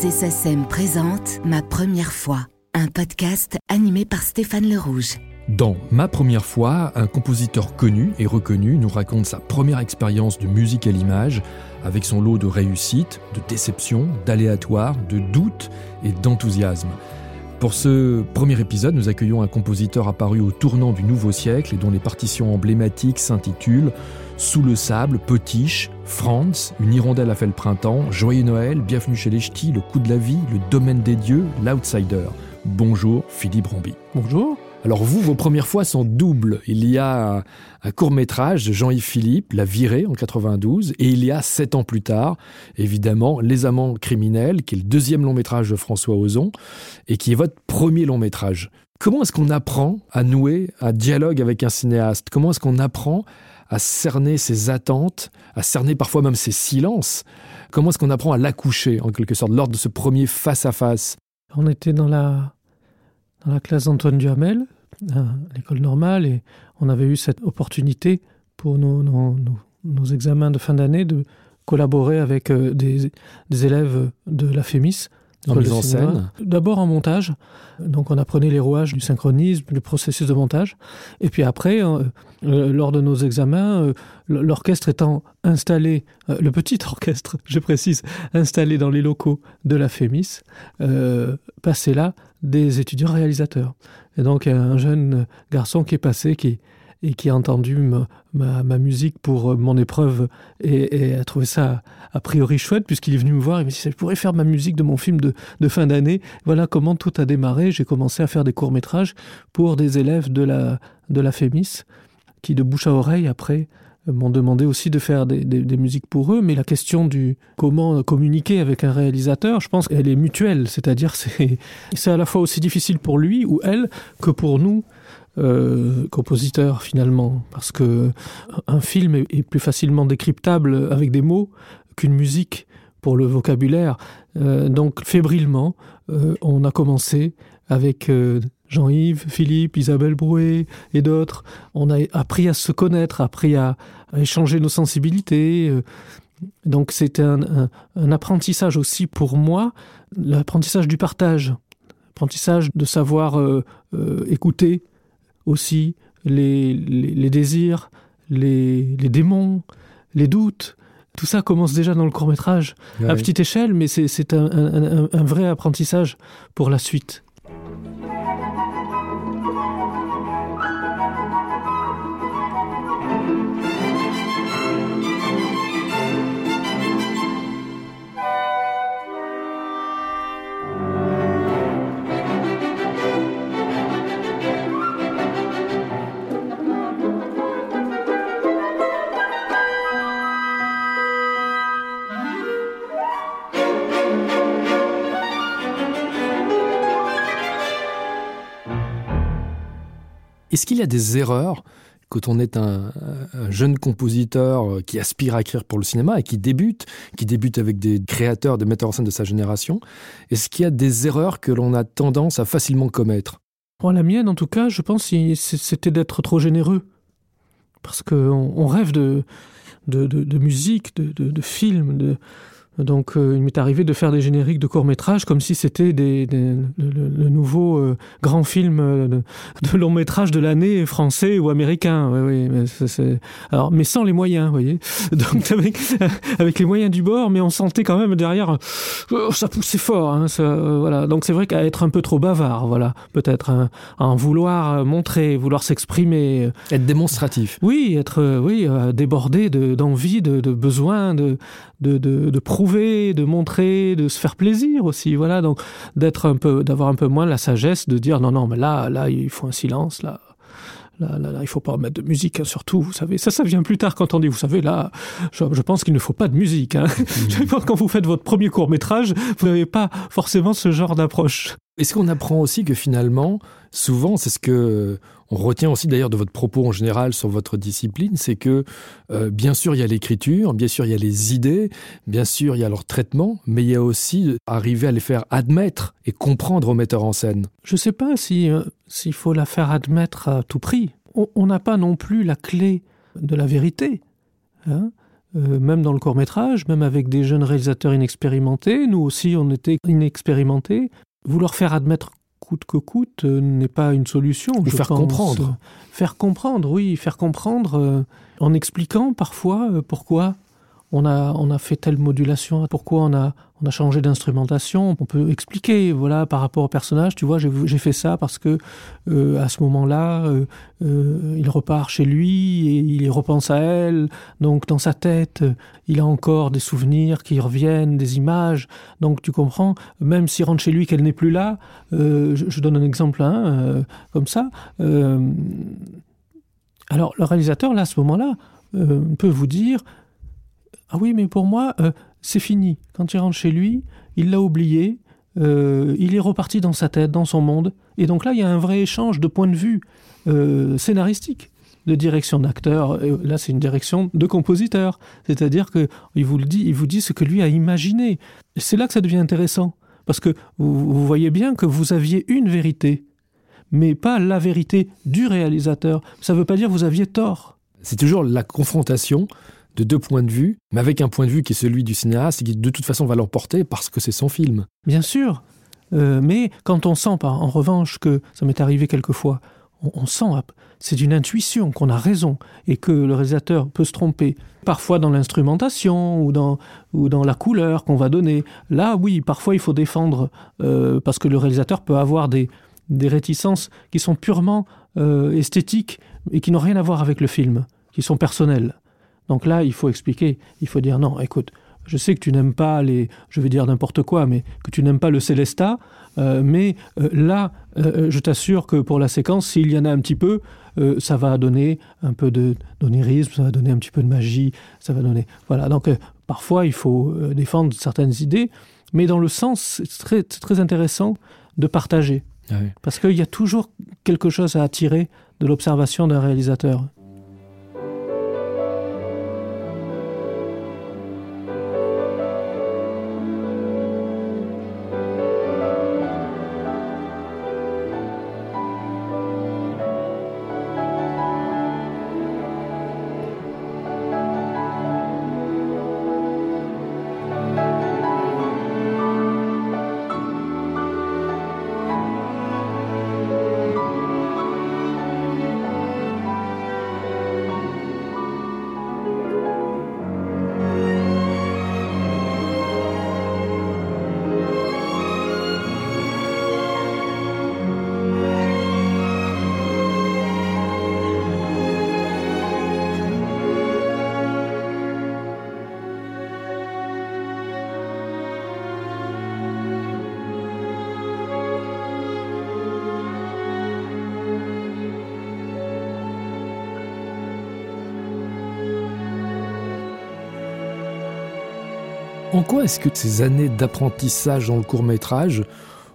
SSM présente Ma première fois, un podcast animé par Stéphane Le Rouge. Dans Ma première fois, un compositeur connu et reconnu nous raconte sa première expérience de musique à l'image, avec son lot de réussites, de déceptions, d'aléatoires, de doutes et d'enthousiasme. Pour ce premier épisode, nous accueillons un compositeur apparu au tournant du nouveau siècle et dont les partitions emblématiques s'intitulent Sous le sable, Potiche, Franz, Une hirondelle a fait le printemps, Joyeux Noël, Bienvenue chez les Ch'tis, Le coup de la vie, Le domaine des dieux, L'outsider. Bonjour Philippe Ramby. Bonjour. Alors vous, vos premières fois sont doubles. Il y a un court métrage de Jean-Yves Philippe, La Virée en 92, et il y a sept ans plus tard, évidemment, Les Amants criminels, qui est le deuxième long métrage de François Ozon, et qui est votre premier long métrage. Comment est-ce qu'on apprend à nouer un dialogue avec un cinéaste? Comment est-ce qu'on apprend à cerner ses attentes, à cerner parfois même ses silences? Comment est-ce qu'on apprend à l'accoucher, en quelque sorte, lors de ce premier face-à-face? On était dans la dans la classe d'Antoine Duhamel, à l'école normale, et on avait eu cette opportunité pour nos, examens de fin d'année de collaborer avec euh, des, des élèves de la FEMIS. En mise en scène D'abord en montage. Donc on apprenait les rouages du synchronisme, du processus de montage. Et puis après, euh, euh, lors de nos examens, euh, l'orchestre étant installé, euh, le petit orchestre, je précise, installé dans les locaux de la FEMIS, passaient là des étudiants réalisateurs. Et donc un jeune garçon qui est passé, qui, et qui a entendu ma, musique pour mon épreuve et, a trouvé ça a priori chouette puisqu'il est venu me voir et me dit je pourrais faire ma musique de mon film de, fin d'année. Voilà comment tout a démarré. J'ai commencé à faire des courts métrages pour des élèves de la de la fémis qui de bouche à oreille après m'ont demandé aussi de faire des, des, musiques pour eux. Mais la question du comment communiquer avec un réalisateur je pense qu'elle est mutuelle. C'est à dire c'est c'est à la fois aussi difficile pour lui ou elle que pour nous euh, compositeur finalement. Parce que un film est, plus facilement décryptable avec des mots qu'une musique pour le vocabulaire. Euh, donc fébrilement euh, on a commencé avec Jean-Yves, Philippe, Isabelle Brouet et d'autres. On a appris à se connaître appris à, échanger nos sensibilités donc c'était un, apprentissage aussi pour moi l'apprentissage du partage. Apprentissage de savoir écouter aussi les, les, les désirs, les, les démons, les doutes. Tout ça commence déjà dans le court métrage à petite échelle, mais c'est un, un, un vrai apprentissage pour la suite. Est-ce qu'il y a des erreurs quand on est un, un jeune compositeur qui aspire à écrire pour le cinéma et qui débute, qui débute avec des créateurs, des metteurs en scène de sa génération, est-ce qu'il y a des erreurs que l'on a tendance à facilement commettre? La mienne, en tout cas, je pense c'était d'être trop généreux. Parce qu'on on rêve de, musique, de, de films, de, donc euh, il m'est arrivé de faire des génériques de courts métrages comme si c'était des, des, le, le nouveau euh, grand film euh, de, de long métrage de l'année français ou américain. Oui, oui, mais, c est, c est... Alors, mais sans les moyens voyez. Donc avec, avec les moyens du bord mais on sentait quand même derrière oh, ça poussait fort hein, ça, euh, voilà. Donc c'est vrai qu'à être un peu trop bavard voilà. Peut-être hein, en vouloir montrer vouloir s'exprimer. Être démonstratif. Oui être oui débordé d'envie de, de, de besoin de de, de, de prouver, de montrer, de se faire plaisir aussi voilà donc d'être un peu d'avoir un peu moins la sagesse de dire non non mais là là il faut un silence là Là, là, là, il faut pas mettre de musique hein, surtout vous savez ça ça vient plus tard quand on dit vous savez là je, je pense qu'il ne faut pas de musique hein. mmh. quand vous faites votre premier court métrage vous n'avez pas forcément ce genre d'approche est-ce qu'on apprend aussi que finalement souvent c'est ce que on retient aussi d'ailleurs de votre propos en général sur votre discipline c'est que euh, bien sûr il y a l'écriture bien sûr il y a les idées bien sûr il y a leur traitement mais il y a aussi arriver à les faire admettre et comprendre aux metteurs en scène. Je sais pas si euh, s'il faut la faire admettre à tout prix. On n'a pas non plus la clé de la vérité hein. Euh, même dans le court métrage, même avec des jeunes réalisateurs inexpérimentés, nous aussi on était inexpérimentés, vouloir faire admettre coûte que coûte euh, n'est pas une solution. Ou faire pense. comprendre. Faire comprendre, oui, faire comprendre euh, en expliquant parfois euh, pourquoi on a, on a fait telle modulation, pourquoi on a, on a changé d'instrumentation. On peut expliquer, voilà, par rapport au personnage, tu vois, j'ai fait ça parce que euh, à ce moment-là, euh, euh, il repart chez lui et il repense à elle. Donc dans sa tête, il a encore des souvenirs qui reviennent, des images. Donc tu comprends, même s'il rentre chez lui qu'elle n'est plus là, je, donne un exemple hein, comme ça. alors le réalisateur, là, à ce moment-là, peut vous dire Ah oui, mais pour moi, euh, c'est fini. Quand il rentre chez lui, il l'a oublié, euh, il est reparti dans sa tête, dans son monde. Et donc là, il y a un vrai échange de points de vue euh, scénaristique, de direction d'acteur. Là, c'est une direction de compositeur. C'est-à-dire que il vous le dit, il vous dit ce que lui a imaginé. C'est là que ça devient intéressant. Parce que vous, vous voyez bien que vous aviez une vérité, mais pas la vérité du réalisateur. Ça ne veut pas dire que vous aviez tort. C'est toujours la confrontation de deux points de vue, mais avec un point de vue qui est celui du cinéaste qui de toute façon va l'emporter parce que c'est son film. Bien sûr. Euh, mais quand on sent, en revanche, que ça m'est arrivé quelquefois, on, sent, c'est d'une intuition qu'on a raison et que le réalisateur peut se tromper. Parfois dans l'instrumentation ou dans, la couleur qu'on va donner. Là, oui, parfois il faut défendre euh, parce que le réalisateur peut avoir des, des réticences qui sont purement euh, esthétiques et qui n'ont rien à voir avec le film, qui sont personnelles. Donc là, il faut expliquer, il faut dire non, écoute, je sais que tu n'aimes pas les, je vais dire n'importe quoi, mais que tu n'aimes pas le Célesta, euh, mais euh, là, euh, je t'assure que pour la séquence, s'il y en a un petit peu, ça va donner un peu de d'onirisme, ça va donner un petit peu de magie, ça va donner. Voilà, donc parfois il faut défendre certaines idées, mais dans le sens, c'est très, très intéressant de partager, Ah oui. parce qu'il y a toujours quelque chose à attirer de l'observation d'un réalisateur. En quoi est-ce que ces années d'apprentissage dans le court métrage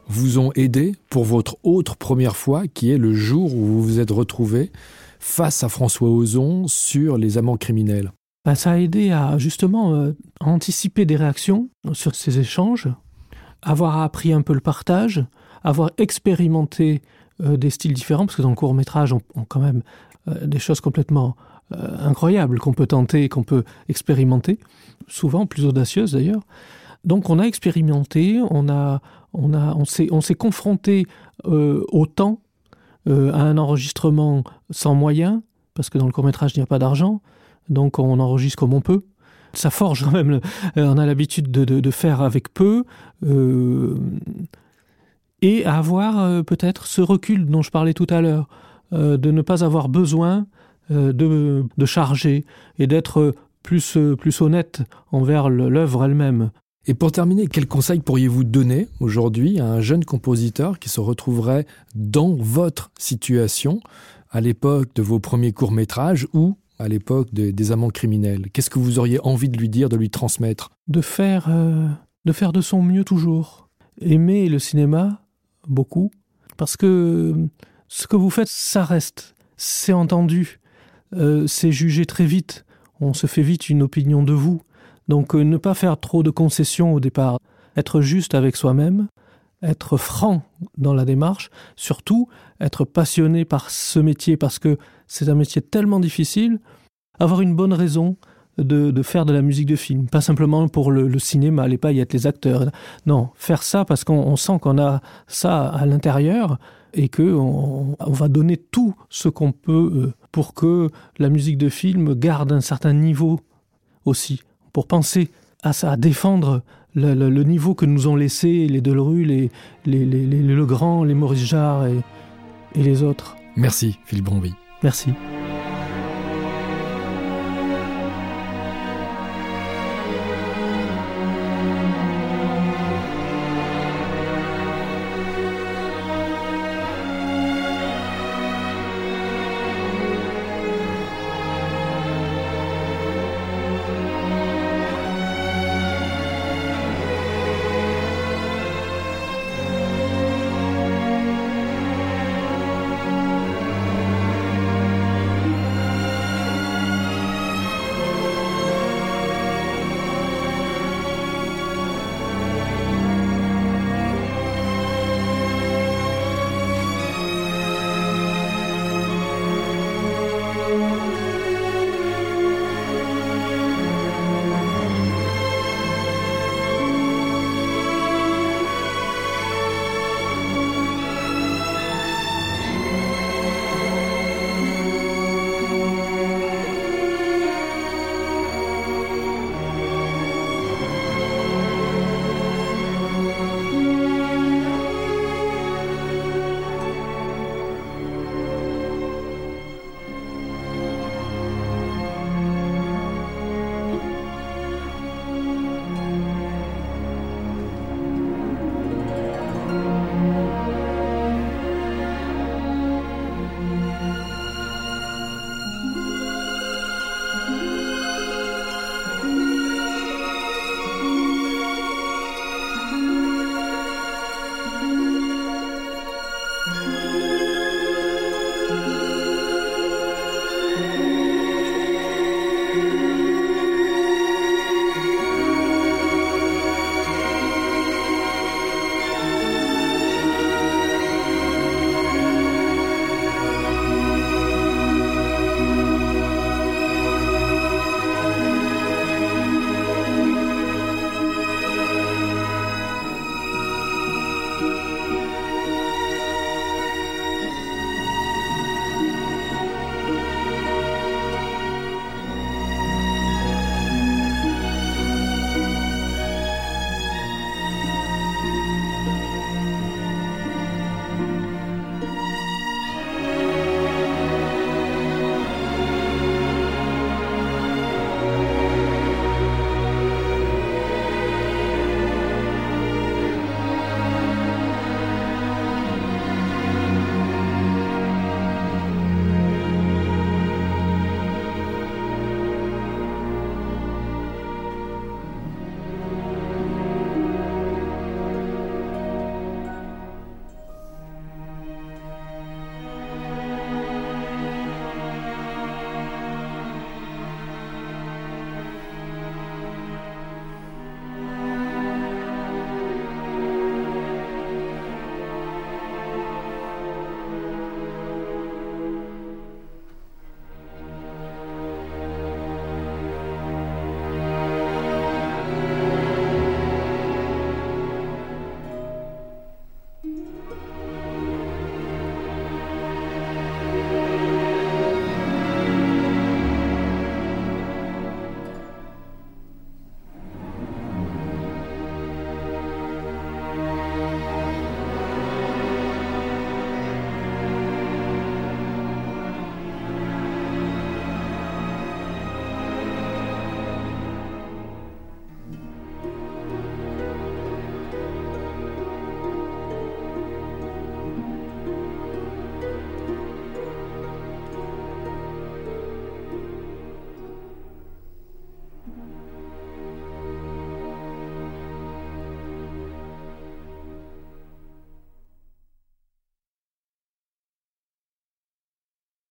vous ont aidé pour votre autre première fois, qui est le jour où vous vous êtes retrouvé face à François Ozon sur les amants criminels? Ben, ça a aidé à justement euh, anticiper des réactions sur ces échanges, avoir appris un peu le partage, avoir expérimenté euh, des styles différents, parce que dans le court métrage, on, on quand même euh, des choses complètement incroyables qu'on peut tenter, qu'on peut expérimenter, souvent plus audacieuses d'ailleurs. Donc on a expérimenté, on a, on a, on s'est, on s'est confronté euh, au temps, euh, à un enregistrement sans moyens, parce que dans le court métrage il n'y a pas d'argent, donc on enregistre comme on peut. Ça forge quand même, euh, on a l'habitude de, faire avec peu, euh, et à avoir euh, peut-être ce recul dont je parlais tout à l'heure, euh, de ne pas avoir besoin euh, de, de charger et d'être plus, euh, plus honnête envers l'œuvre elle-même. Et pour terminer, quel conseil pourriez-vous donner aujourd'hui à un jeune compositeur qui se retrouverait dans votre situation à l'époque de vos premiers courts-métrages ou à l'époque de- des amants criminels? Qu'est-ce que vous auriez envie de lui dire, de lui transmettre? De faire, euh, de faire de son mieux toujours. Aimer le cinéma beaucoup, parce que euh, ce que vous faites, ça reste, c'est entendu, euh, c'est jugé très vite, on se fait vite une opinion de vous. Donc euh, ne pas faire trop de concessions au départ, être juste avec soi-même, être franc dans la démarche, surtout être passionné par ce métier, parce que c'est un métier tellement difficile, avoir une bonne raison de, faire de la musique de film, pas simplement pour le, le cinéma, les paillettes, les acteurs. Non, faire ça parce qu'on sent qu'on a ça à l'intérieur et que on, on va donner tout ce qu'on peut euh, pour que la musique de film garde un certain niveau aussi, pour penser à ça, à défendre le, le, le niveau que nous ont laissé les Delru, les, les, les, les Legrand, les Maurice Jarre et, et les autres. Merci Philippe Bromby. Merci.